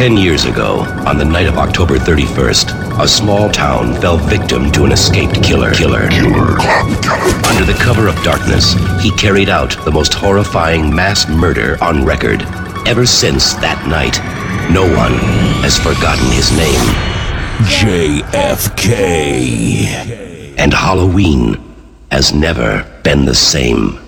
Ten years ago, on the night of October 31st, a small town fell victim to an escaped killer. Killer. Killer. Under the cover of darkness, he carried out the most horrifying mass murder on record. Ever since that night, no one has forgotten his name. JFK. And Halloween has never been the same.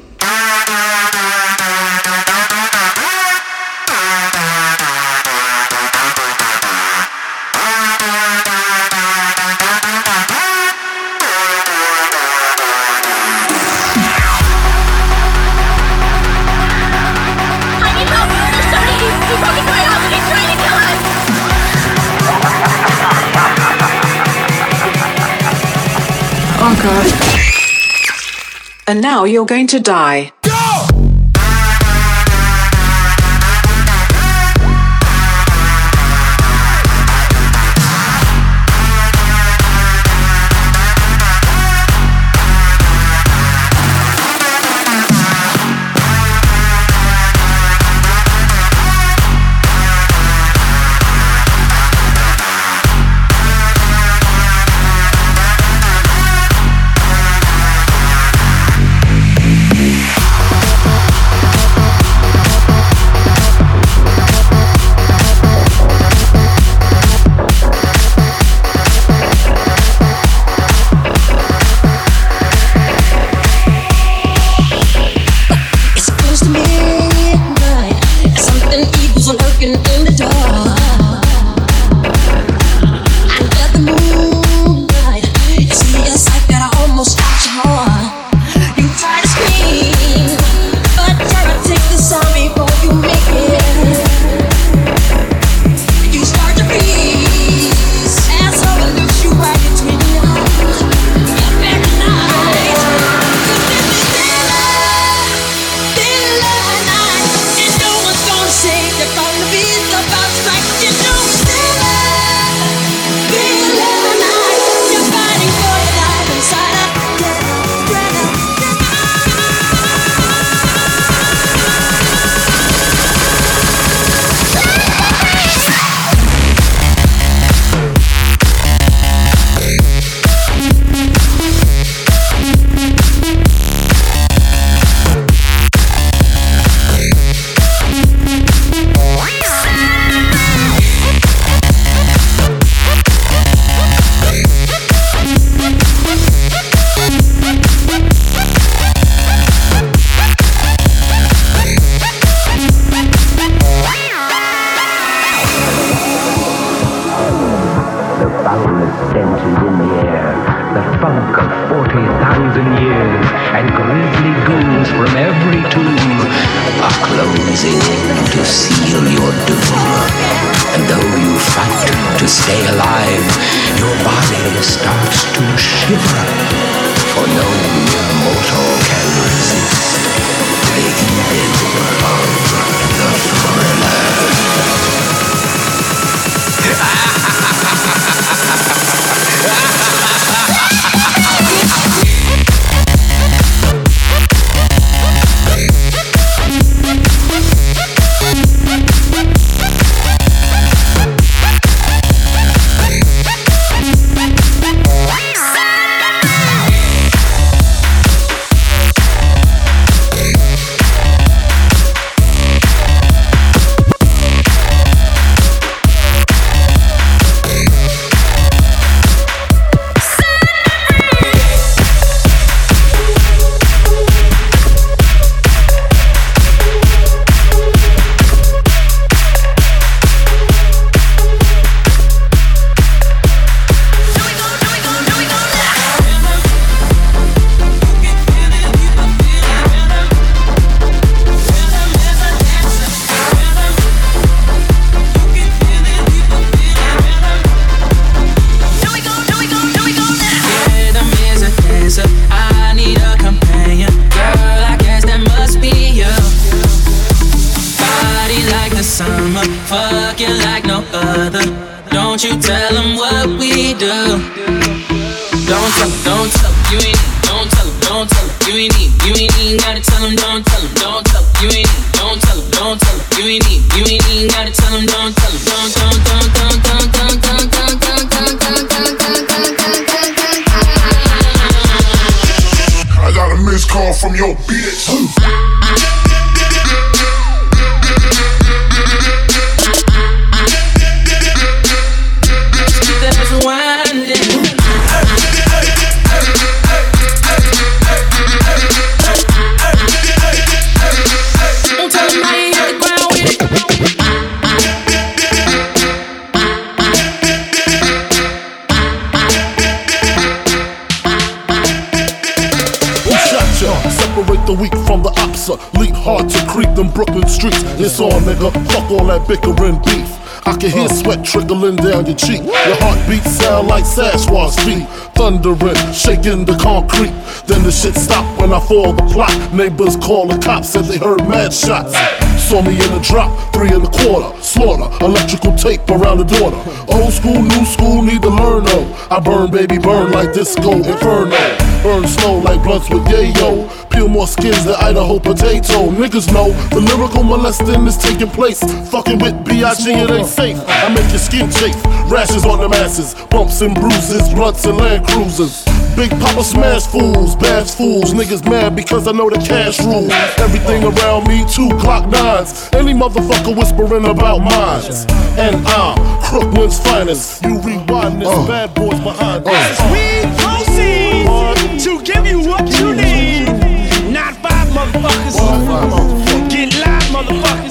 now you're going to die. It's on, nigga. Fuck all that bickering beef. I can hear sweat trickling down your cheek. Your heartbeat sound like Sasquatch feet. Thundering, shaking the concrete. Then the shit stopped when I fall the plot. Neighbors call the cops, said they heard mad shots. Saw me in the drop, three and a quarter. Slaughter, electrical tape around the daughter. Old school, new school, need to learn though. I burn, baby, burn like disco inferno. Burn slow like blunts with yayo. Peel more skins than Idaho potato. Niggas know the lyrical molesting is taking place. Fucking with B.I.G. it ain't safe. I make your skin chafe. Rashes on the masses. Bumps and bruises. Blunts and land cruisers. Big Papa smash fools, bash fools. Niggas mad because I know the cash rules. Everything around me, two clock nines. Any motherfucker whispering about mines. And I'm Crooklyn's finest. You rewind this, oh. bad boys behind oh. us. We proceed to give you what you need. Not five motherfuckers. Get live, motherfuckers.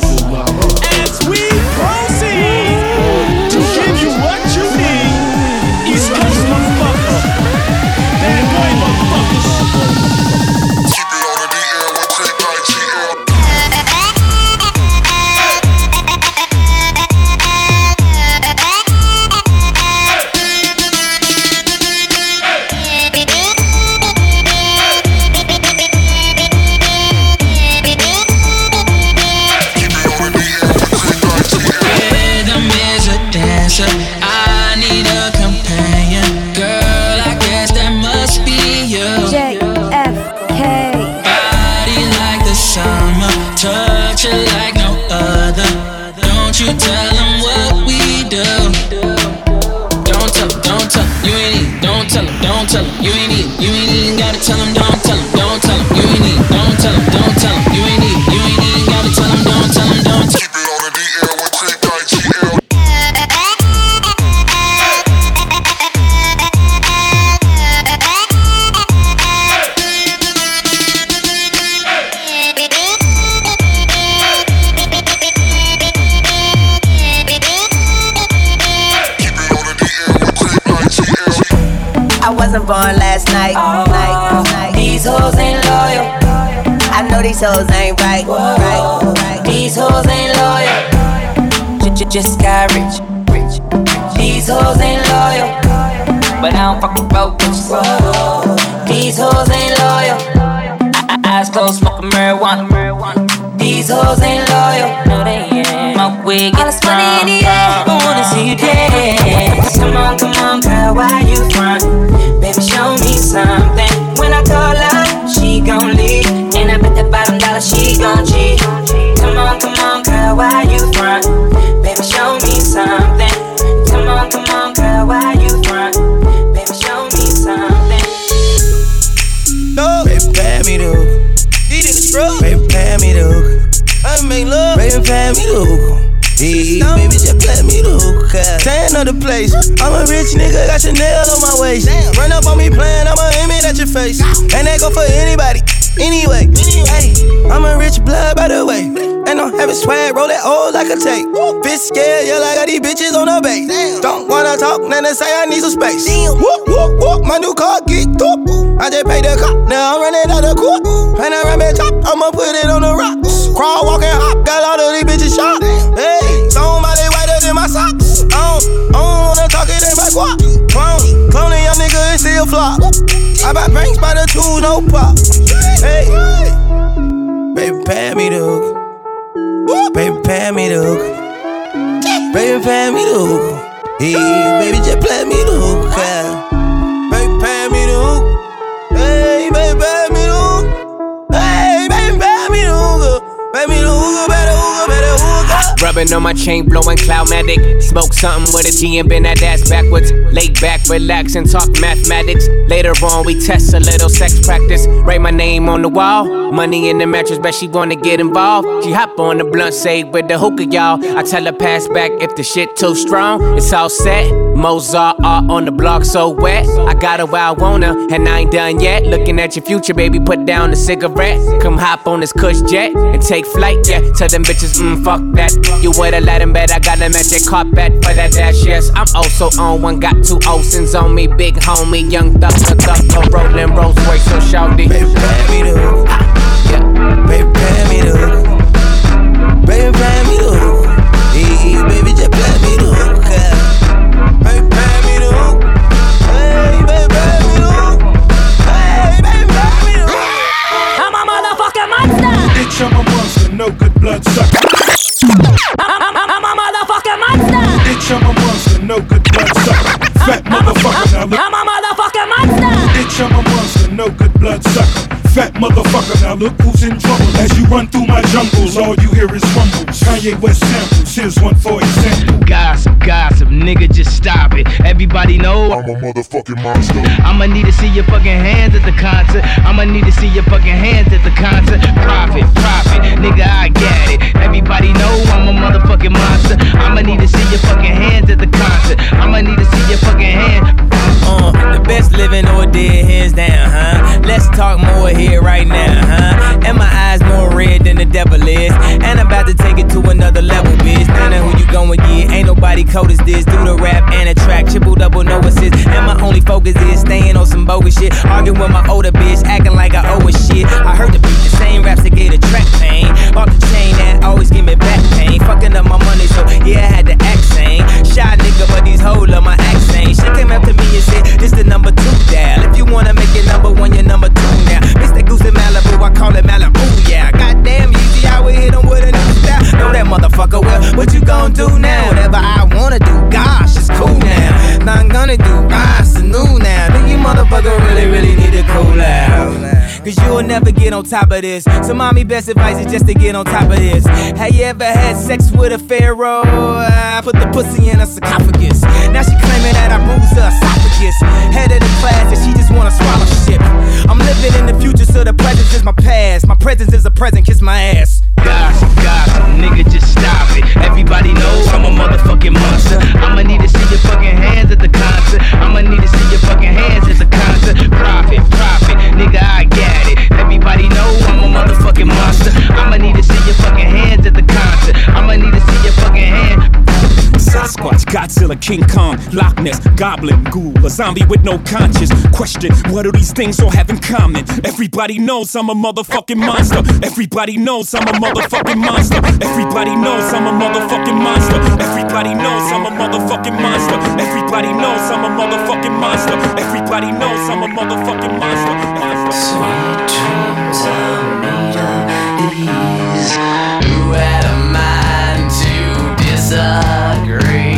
Hoes ain't right. right, right. These hoes ain't loyal. J- Just got rich. rich. These hoes ain't loyal. But I don't fuck with broke bitches. These hoes ain't loyal. I- I- Eyes closed, smoking marijuana. These hoes ain't loyal. No, they ain't. Smoke weed, get strong. I wanna see you dance. Come on, come on, girl, why you front? Baby, show me something. When I call her, she gon' leave. Dollar she gon' cheat. Come on, come on, girl, why you front? Baby, show me something. Come on, come on, girl, why you front? Baby, show me something. No. Baby, pay me the hook. He did the scrub. Baby, pay me the hook. I make love. Baby, pay me the hook. Hey, baby, just play me the hook. Tan of the place. I'm a rich nigga, got Chanel on my waist. Run up on me playing, I'ma aim it at your face. And that go for anybody. Anyway, hey, I'm a rich blood by the way. And I'm having swag, roll that old like a tape. Bitch scared, yeah, like I got these bitches on the base. Don't wanna talk, then they say I need some space. Whoop, whoop, whoop, my new car geeked up. I just paid the cop, now I'm running out of court. And I ram it top, I'ma put it on the rocks. Crawl, walk, and hop, got all of these bitches shot. Hey, somebody whiter than my socks. I don't, I don't wanna talk it in my guap. Still flop. I buy banks by the two, no pop. Hey, baby, pay me the hook. Baby, pay me the hook. Baby, pay me the hook. Hey, baby, just play me the hook. yeah. Rubbing on my chain, blowing Cloudmatic. Smoke something with a G and bend that ass backwards. Lay back, relax, and talk mathematics. Later on, we test a little sex practice. Write my name on the wall. Money in the mattress, bet she wanna get involved. She hop on the blunt, say with the hookah, y'all. I tell her pass back if the shit too strong. It's all set. Mozart art on the block, so wet. I got her where I her, and I ain't done yet. Looking at your future, baby, put down the cigarette. Come hop on this cush jet and take flight, yeah. Tell them bitches, mm, fuck that. You with a Latin bed, I got a magic carpet for that dash, yes. I'm also on one, got two Olsen's on me, big homie, young thug, thug, thug, rolling Rolls Royce, so shouty. Baby, pay me the hook. Yeah. Baby, pay me the hook. Baby, pay me the hook. Hey, baby, just pay me the hook. Baby, pay me the hook. Hey, baby, pay me the hook. Hey, baby, me the hook. I'm a motherfucking monster. Bitch, I'm a monster, no good blood sucker. I'm, I'm, I'm a motherfucking monster. Bitch, I'm a monster, no good blood sucker. Fat motherfucker, now look. I'm a motherfucking monster. Bitch, I'm a monster, no good blood sucker. Fat motherfucker, now look who's in trouble. As you run through my jungles, all you hear is rumbles. Kanye West samples, here's one for example. Gossip, gossip, nigga, just stop it. Everybody know I'm a motherfucking monster. I'ma need to see your fucking hands at the concert. I'ma need to see your fucking hands at the concert. Profit, profit, nigga, I get it. Everybody know I'm a motherfucking monster. I'ma need to see your fucking hands at the concert. I'ma need to see your fucking hands. Uh, the best living or dead, hands down, huh? Let's talk more here right now, huh? And my eyes more red than the devil is. And I'm about to take it to another level, bitch. Now know who you going get. Ain't nobody cold as this. Do the rap and the track, triple double, no assist. And my only focus is staying on some bogus shit. Arguing with my older bitch, acting like I owe a shit. I heard the beat, the same raps that gave the track pain. Bought the chain that always give me back pain. Fucking up my money, so yeah, I had to act sane. Shy nigga, but these hoes love my accent. She came up to me and said, This the number two dial. If you wanna make it number one, you're number two now. Mr. Goose in Malibu, I call it Malibu, yeah. Goddamn, easy, I would hit him with a new style. Know that motherfucker well. What you gon' do now? Whatever I wanna do, gosh, it's cool now. Now I'm gonna do, gosh, it's new now. Then you motherfucker really, really need to cool out. Cause you'll never get on top of this. So, mommy, best advice is just to get on top of this. Have you ever had sex with a pharaoh? I put the pussy in a sarcophagus. Now claiming that I bruised her esophagus. Head of the class, and she just wanna swallow. I'm living in the future, so the present is my past. My presence is a present, kiss my ass. Gossip, gossip, nigga, just stop it. Everybody knows I'm a motherfucking monster. I'ma need to see your fucking hands at the concert. I'ma need to see your fucking hands at the concert. Profit, profit, nigga, I get it. Everybody know I'm a motherfucking monster. I'ma need to see your fucking hands at the concert. I'ma need to see your fucking hands. Sasquatch, Godzilla, King Kong, Loch Ness, Goblin, Ghoul, a zombie with no conscience. Question, what do these things all have in common? Everybody knows I'm a motherfucking monster. Everybody knows I'm a motherfucking monster. Everybody knows I'm a motherfucking monster. Everybody knows I'm a motherfucking monster. Everybody knows I'm a motherfucking monster. Everybody knows I'm a motherfucking monster. Sweet dreams are made of these. Who had a mind to disagree? Travel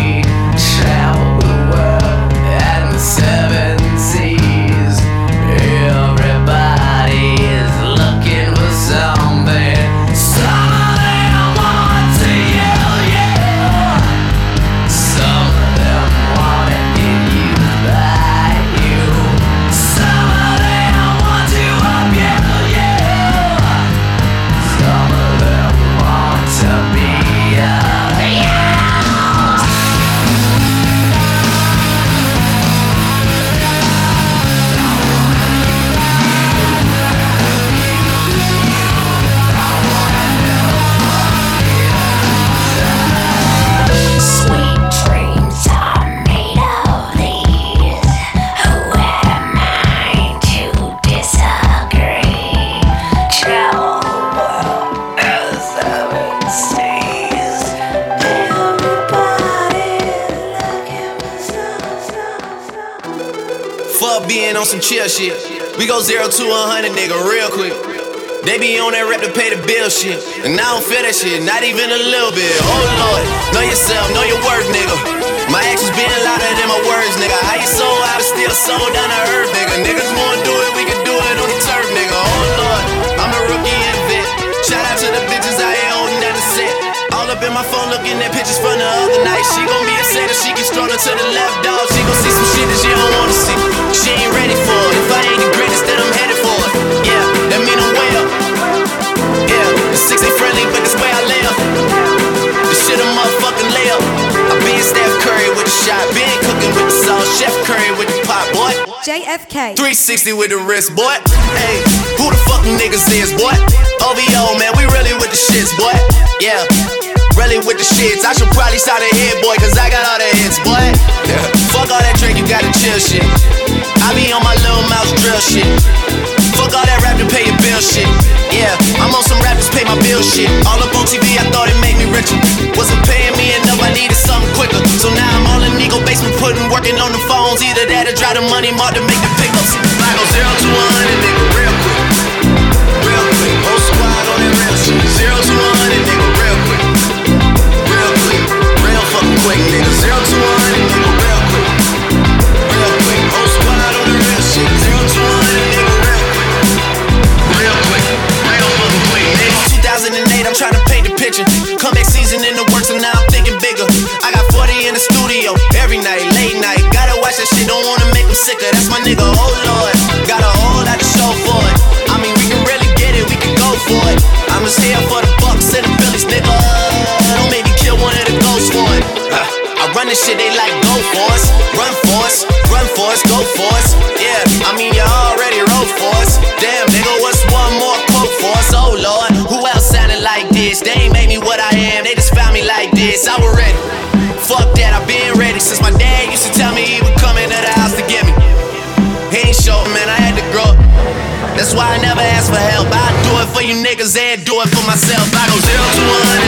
to a hundred, nigga, real quick. They be on that rep to pay the bill shit. And I don't feel that shit, not even a little bit. Oh lord, know yourself, know your worth, nigga. My actions being louder than my words, nigga. How you so out of still so down to earth, nigga. Niggas wanna do it, we can do it on the turf, nigga. Oh lord, I'm a rookie and vet. Shout out to the bitches out here holding down the set. All up in my phone looking at pictures from the other night. She gon' be upset if she get stronger to the left, dog. She gon' see some shit that she don't wanna see. She ain't ready for it. If I JFK. 360 with the wrist, boy. Hey, who the fuck them niggas is, boy? OVO, man, we really with the shits, boy. Yeah, really with the shits. I should probably start a hit, boy, cause I got all the hits, boy. Yeah. Fuck all that drink, you gotta chill shit. I be on my little mouse drill shit. Fuck all that rap to pay your bill shit. Yeah, I'm on some rappers pay my bill shit. All up on TV, I thought it made me richer. Wasn't paying me enough, I needed something quicker. So now I'm all in Niko basement, putting working on the phones. Either that or drive the money mark to make the pickups. I go zero to one hundred, nigga, real quick, real quick. On that real shit. Zero to one hundred, nigga, real quick, real quick, real fucking quick, nigga. Zero to one hundred, nigga, real quick, real quick. Whole squad on the real shit. Zero to one hundred, nigga, real quick, real quick, real fucking quick, nigga. 2008, I'm trying to paint the picture. Comeback season in the them sicker. That's my nigga, oh lord. Got a whole lot to show for it. I mean, we can really get it, we can go for it. I'm just here for the bucks and the Phillies, nigga. Don't make me kill one of the ghosts for it. I run this shit, they like go for us, run for us, run for us, go for us. Yeah, I mean you already wrote for us. Damn, nigga, what's one more quote for us? Oh lord, who else sounded like this? They ain't made me what I am, they just found me like this. I was ready. Fuck that, I've been never ask for help. I do it for you niggas and do it for myself. I go zero to one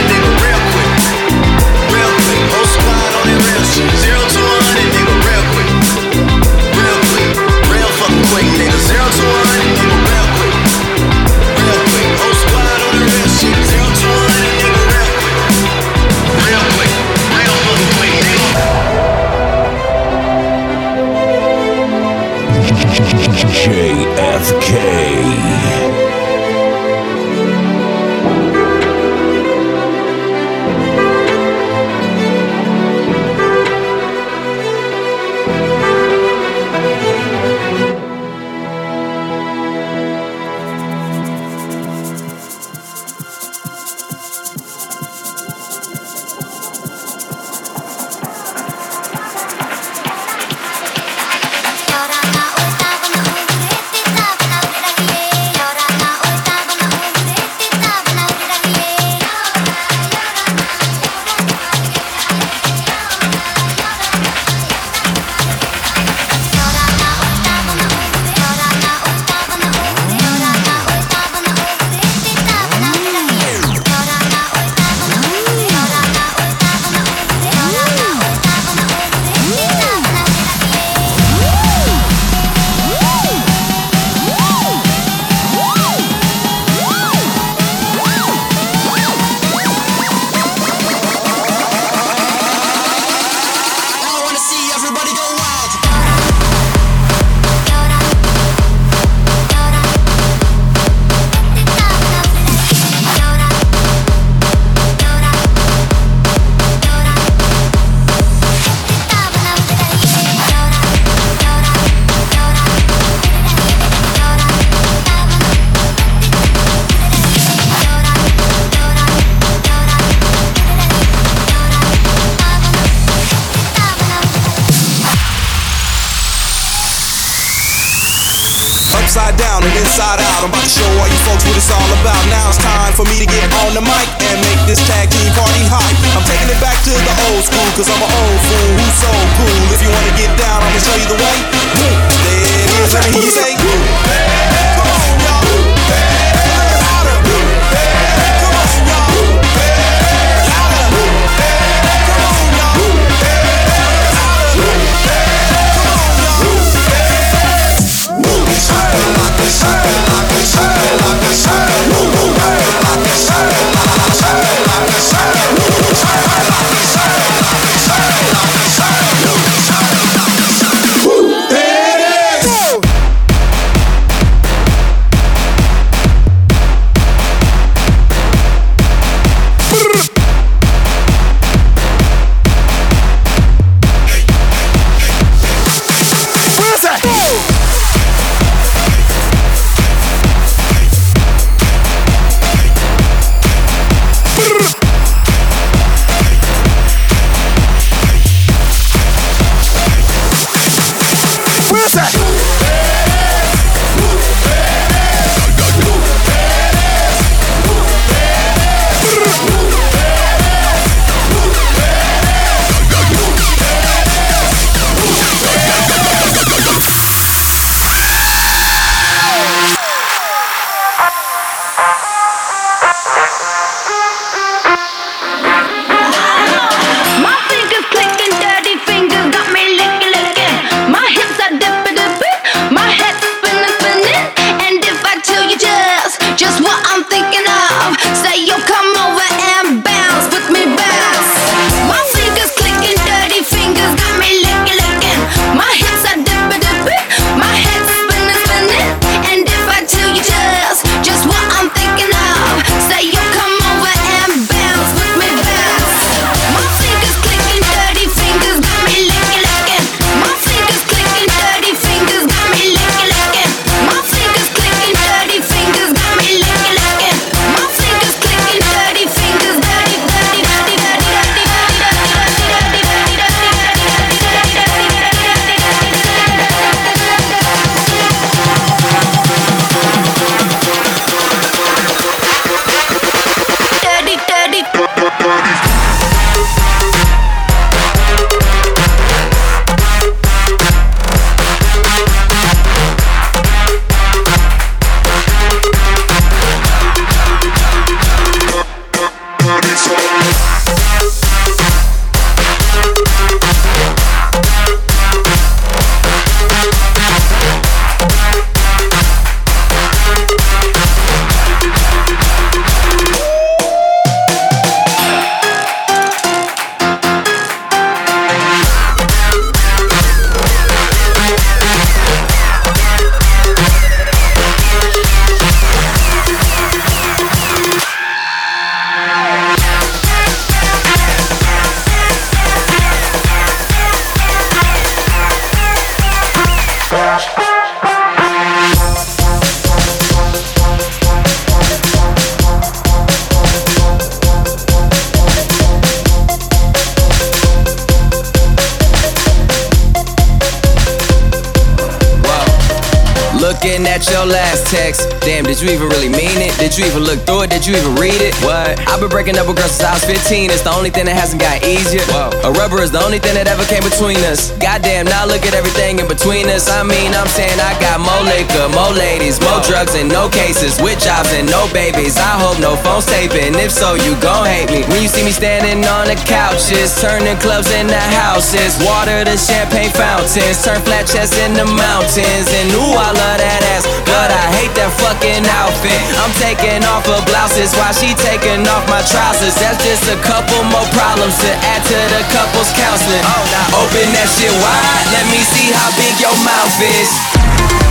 you even read it? What? I've been breaking up with girls since I was 15. It's the only thing that hasn't got easier. A rubber is the only thing that ever came between us. Goddamn, now look at everything in between us. I mean, I'm saying I got more liquor, more ladies, more drugs, and no cases. With jobs and no babies. I hope no phone's taping. If so, you gon' hate me. When you see me standing on the couches, turning clubs into houses. Water to champagne fountains. Turn flat chests in the mountains. And ooh, I love that ass. But I hate that fucking outfit. I'm taking off her blouses while she taking off my trousers. That's just a couple more problems to add to the couple's counseling. Oh, open that shit wide. Let me see how big your mouth is.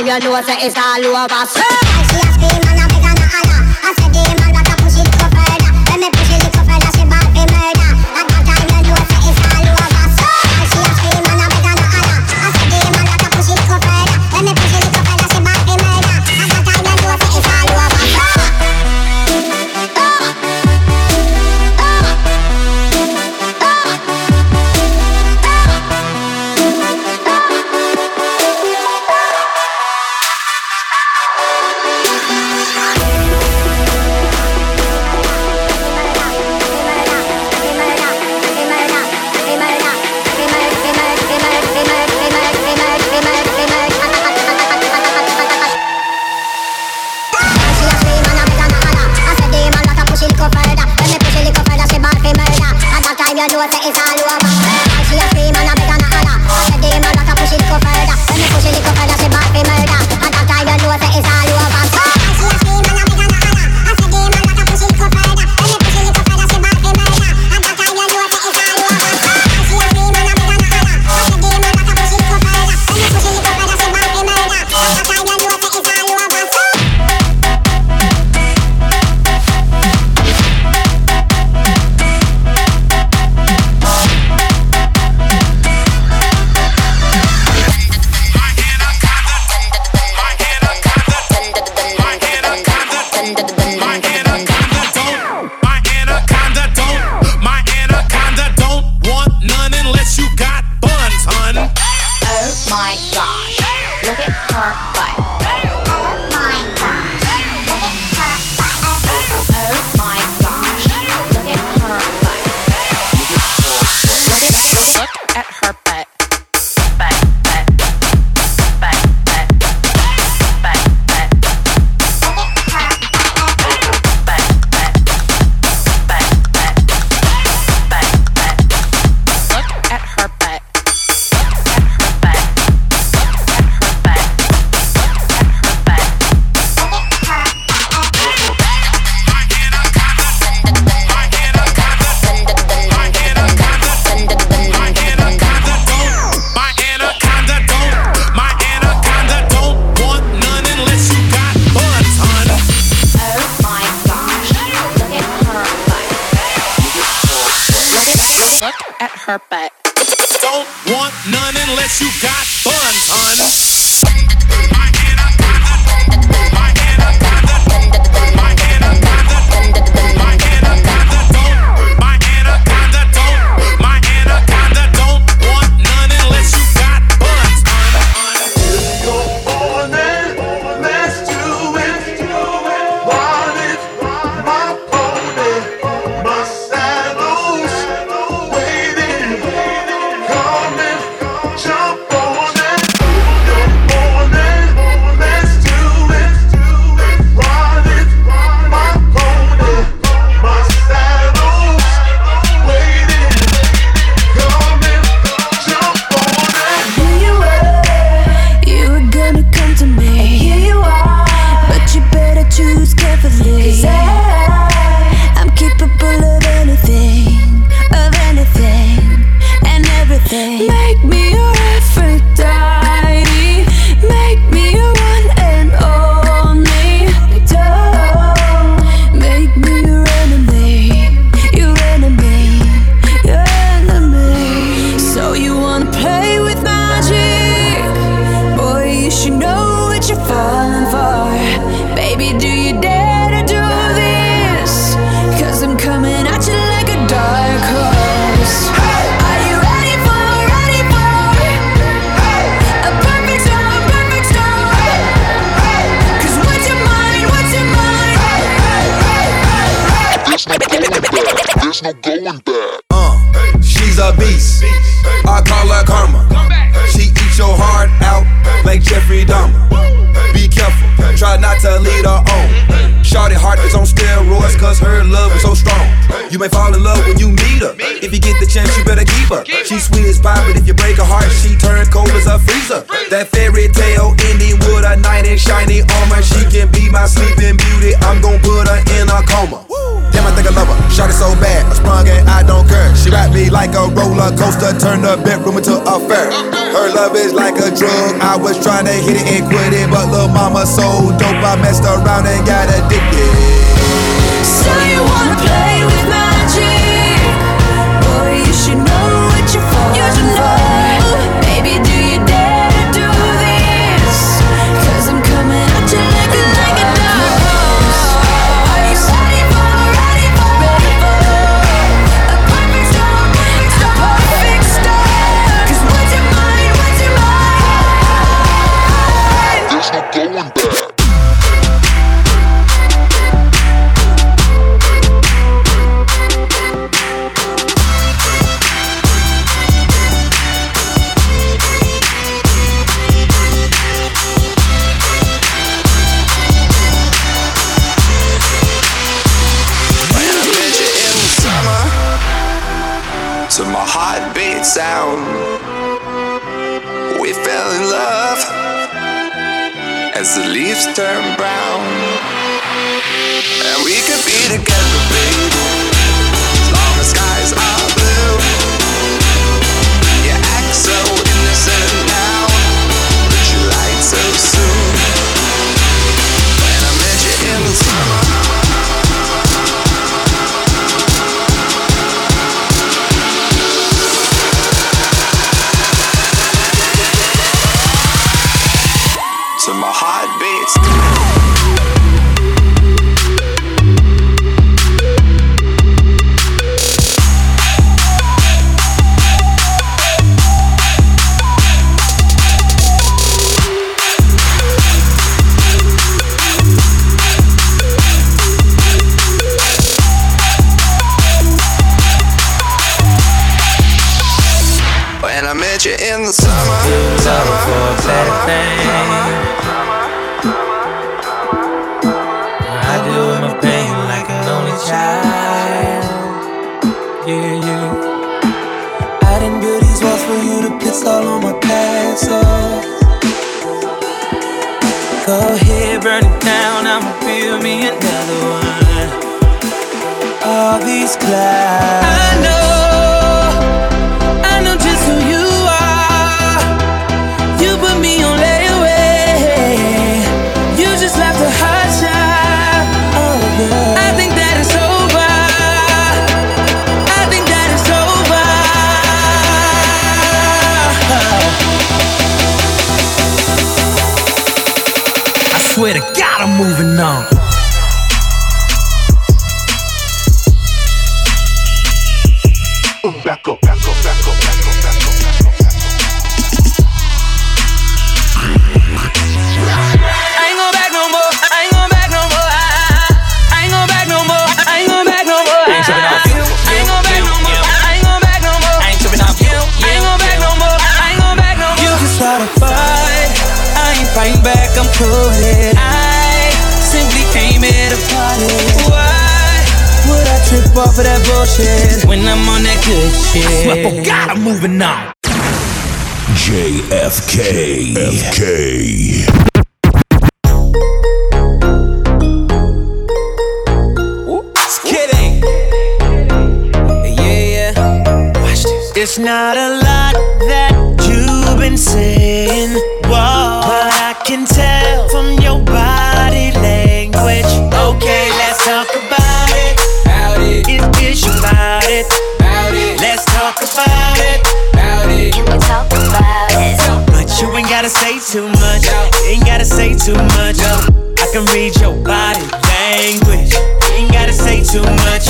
you know say it's all over. So. is pop, but if you break her heart, she turn cold as a freezer. That fairy tale ending with a knight in shiny armor. She can be my sleeping beauty. I'm gon' put her in a coma. Damn, I think I love her. Shot it so bad, I sprung and I don't care. She wrapped me like a roller coaster, turned the bedroom into a fair. Her love is like a drug. I was trying to hit it and quit it, but little mama so dope, I messed around and got addicted. So you wanna play? leaves turn brown. And we could be together. that I can read your body language. You ain't gotta say too much.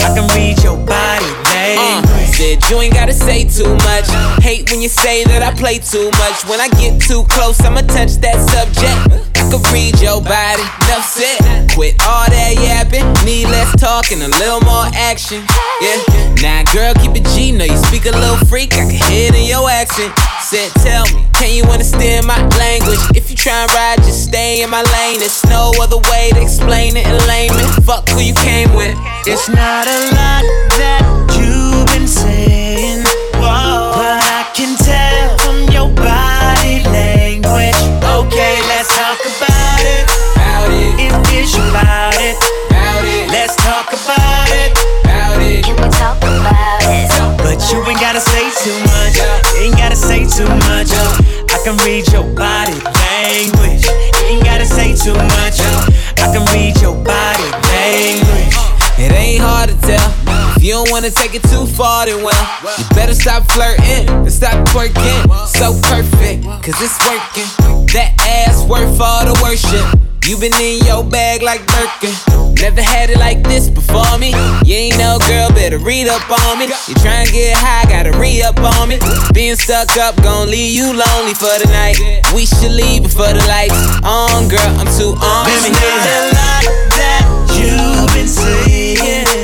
I can read your body language. Uh, said you ain't gotta say too much. Hate when you say that I play too much. When I get too close, I'ma touch that subject can read your body. Enough said. Quit all that yapping. Need less talk and a little more action. Yeah. Now, girl, keep it G. Know you speak a little freak. I can hear it in your accent. Said, tell me, can you understand my language? If you try and ride, just stay in my lane. There's no other way to explain it in layman. Fuck who you came with. It's not a lot that you've been saying. Gotta say too much. Ain't gotta say too much. I can read your body language. Ain't gotta say too much. I can read your body language. It ain't hard to tell. If you don't wanna take it too far, then well, you better stop flirting and stop twerking. So perfect, cause it's working. That ass worth all the worship. You been in your bag like Birkin. Never had it like this before me. You ain't no girl, better read up on me. You tryna get high, gotta re up on me. Being stuck up, gon' leave you lonely for the night. We should leave before the lights on, girl. I'm too on. Not a lot that you've been saying,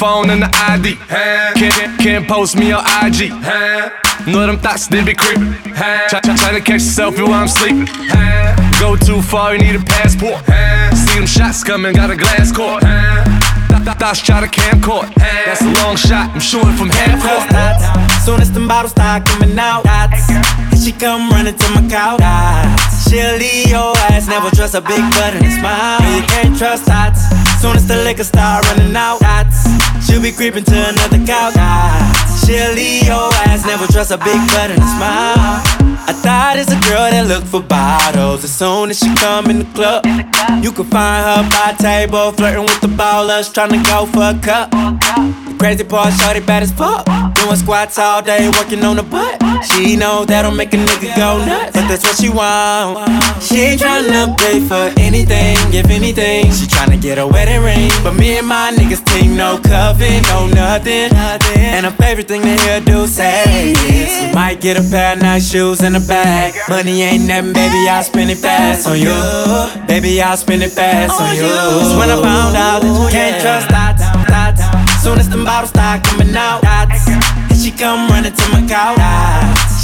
phone and the ID. Can't, can't post me on IG. Know them thoughts, they be creeping. Try, try, try to catch a selfie while I'm sleeping. Go too far, you need a passport. See them shots coming, got a glass court. Th- th- Thoughts try to camcord. That's a long shot, I'm shooting from half court. Dots. Soon as the bottles start coming out, dots. And she come running to my couch. Dots. She'll leave your ass, never trust a big butt and a smile. You can't trust dots. Soon as the liquor start running out, dots. She'll be creeping to another couch. Dots. She'll leave your ass, never trust a big butt and a smile. I thought it's a girl that look for bottles. As soon as she come in the club, you can find her by table, flirting with the ballers, trying to go for a cup. Crazy part, shorty bad as fuck. Doing squats all day, working on the butt. She know that'll make a nigga go nuts, but that's what she want. She ain't tryna pay for anything, if anything. She tryna get a wedding ring, but me and my niggas think no coven, no nothing. And her favorite thing to hear do say is, you might get a pair of nice shoes and a bag. Money ain't nothing, baby, I'll spend it fast on you. Baby, I'll spend it fast on you. When I found out that you can't trust. Soon as them bottles start coming out, dots. And she come running to my couch.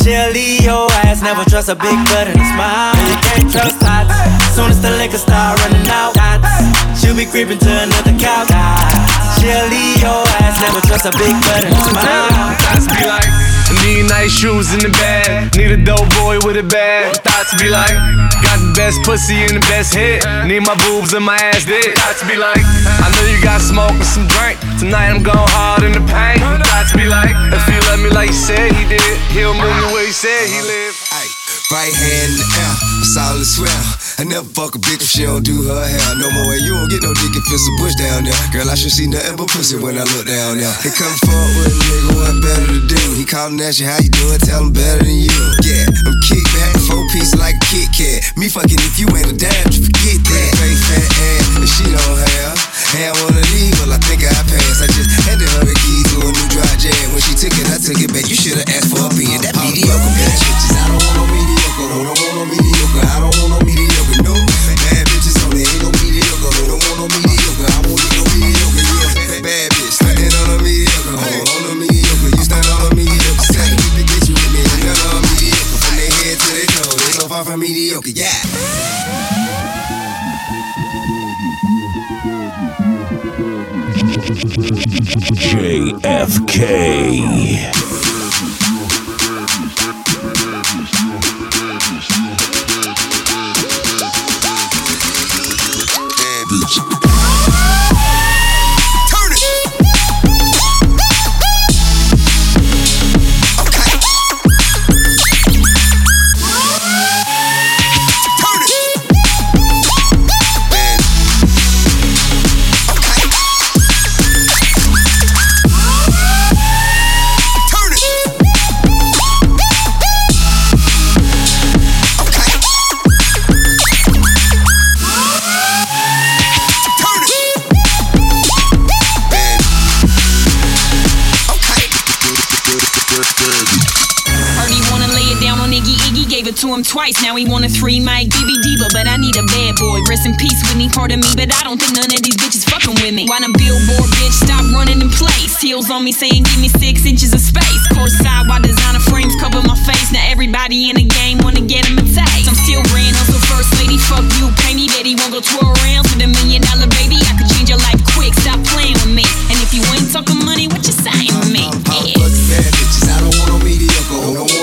She'll leave your ass, never trust a big butt and a smile. You can't trust dots. Soon as the liquor start running out, dots. She'll be creeping to another couch, dots. She'll your ass, never trust a big butt smile. Thoughts be like, I need nice shoes in the bag. Need a dope boy with a bag. Thoughts be like, got the best pussy and the best hit. Need my boobs and my ass dick. Thoughts be like, I know you got smoke and some drink. Tonight I'm going hard in the paint. Thoughts be like, if you love me like you said he did, he'll move me where he said he lived. Ay, right hand in the air, solid swell. I never fuck a bitch if she don't do her hair no more. And you don't get no dick if it's a bush down there. Girl, I should see nothing but pussy when I look down there. He come forward with a nigga, what better to do? He callin' at you, how you doing? Tell him better than you. Yeah, I'm kick back, four pieces like a Kit Kat. Me fucking if you ain't a damn, just forget that. Face fat ass, and she don't have. Had one of these, well, I think I passed. I just handed her the keys to a new dry jam. When she took it, I took it back. You should've asked for a being that mediocre bitch. Bitches, I don't want no mediocre. I don't want no mediocre. I don't want no mediocre. No bad bitches on there. Ain't no mediocre. I don't want no mediocre. I get no JFK. twice. Now he want a three mic BB diva, but I need a bad boy. Rest in peace, with me, part of me, but I don't think none of these bitches fucking with me. Why them billboard bitch stop running in place? Heels on me saying give me six inches of space. Course side, why designer frames cover my face? Now everybody in the game wanna get him a taste. I'm still ran up the first lady. Fuck you, pay me, baby. he won't go twirl around with a million dollar baby. I could change your life quick. Stop playing with me. And if you ain't talking money, what you saying me? I'm, I'm, I'm yeah. bad bitches. I don't want no mediocre. Don't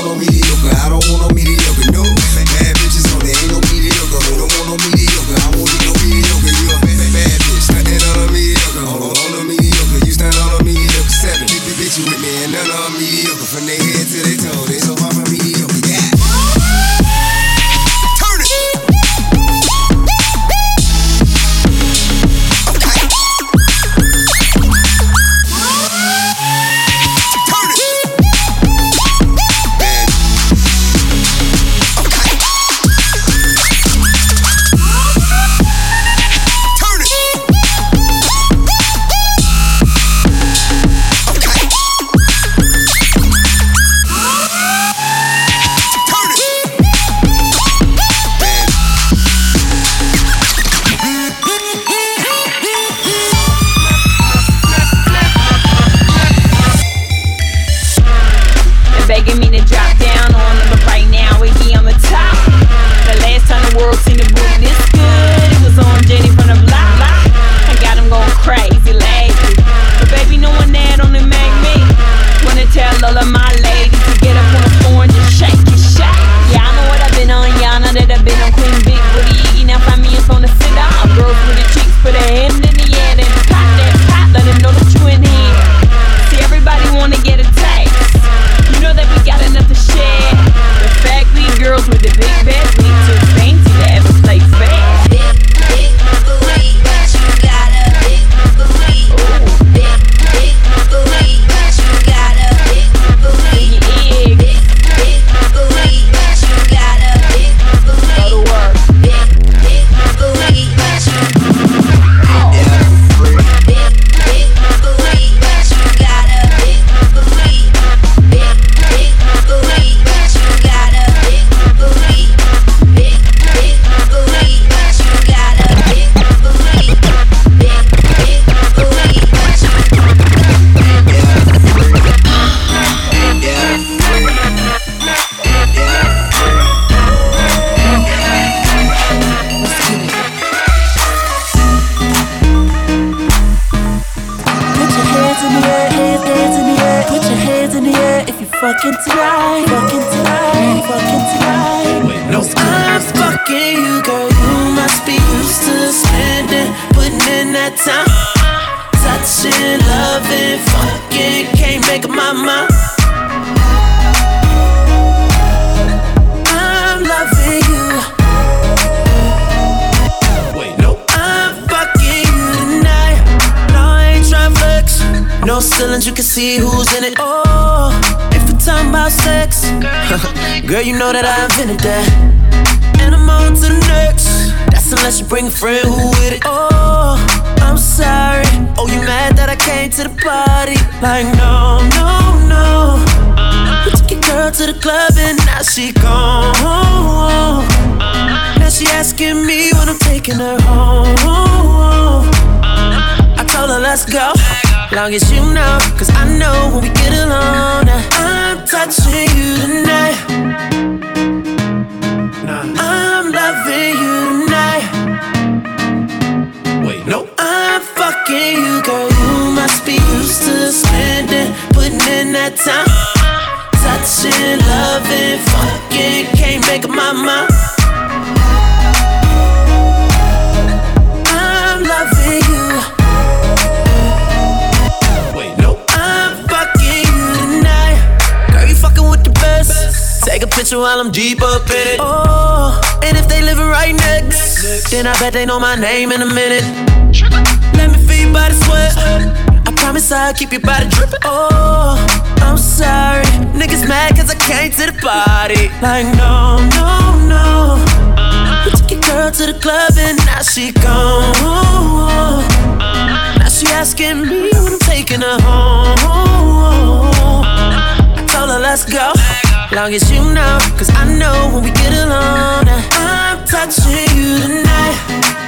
touching deep up in it. Oh, and if they living right next, then I bet they know my name in a minute. Let me feed by the sweat. I promise I'll keep your body dripping. Oh, I'm sorry. Niggas mad cause I came to the party. Like, no, no, no. We took your girl to the club and now she gone. Now she asking me when I'm taking her home. I told her, let's go. Long as you know, cause I know when we get that I'm touching you tonight.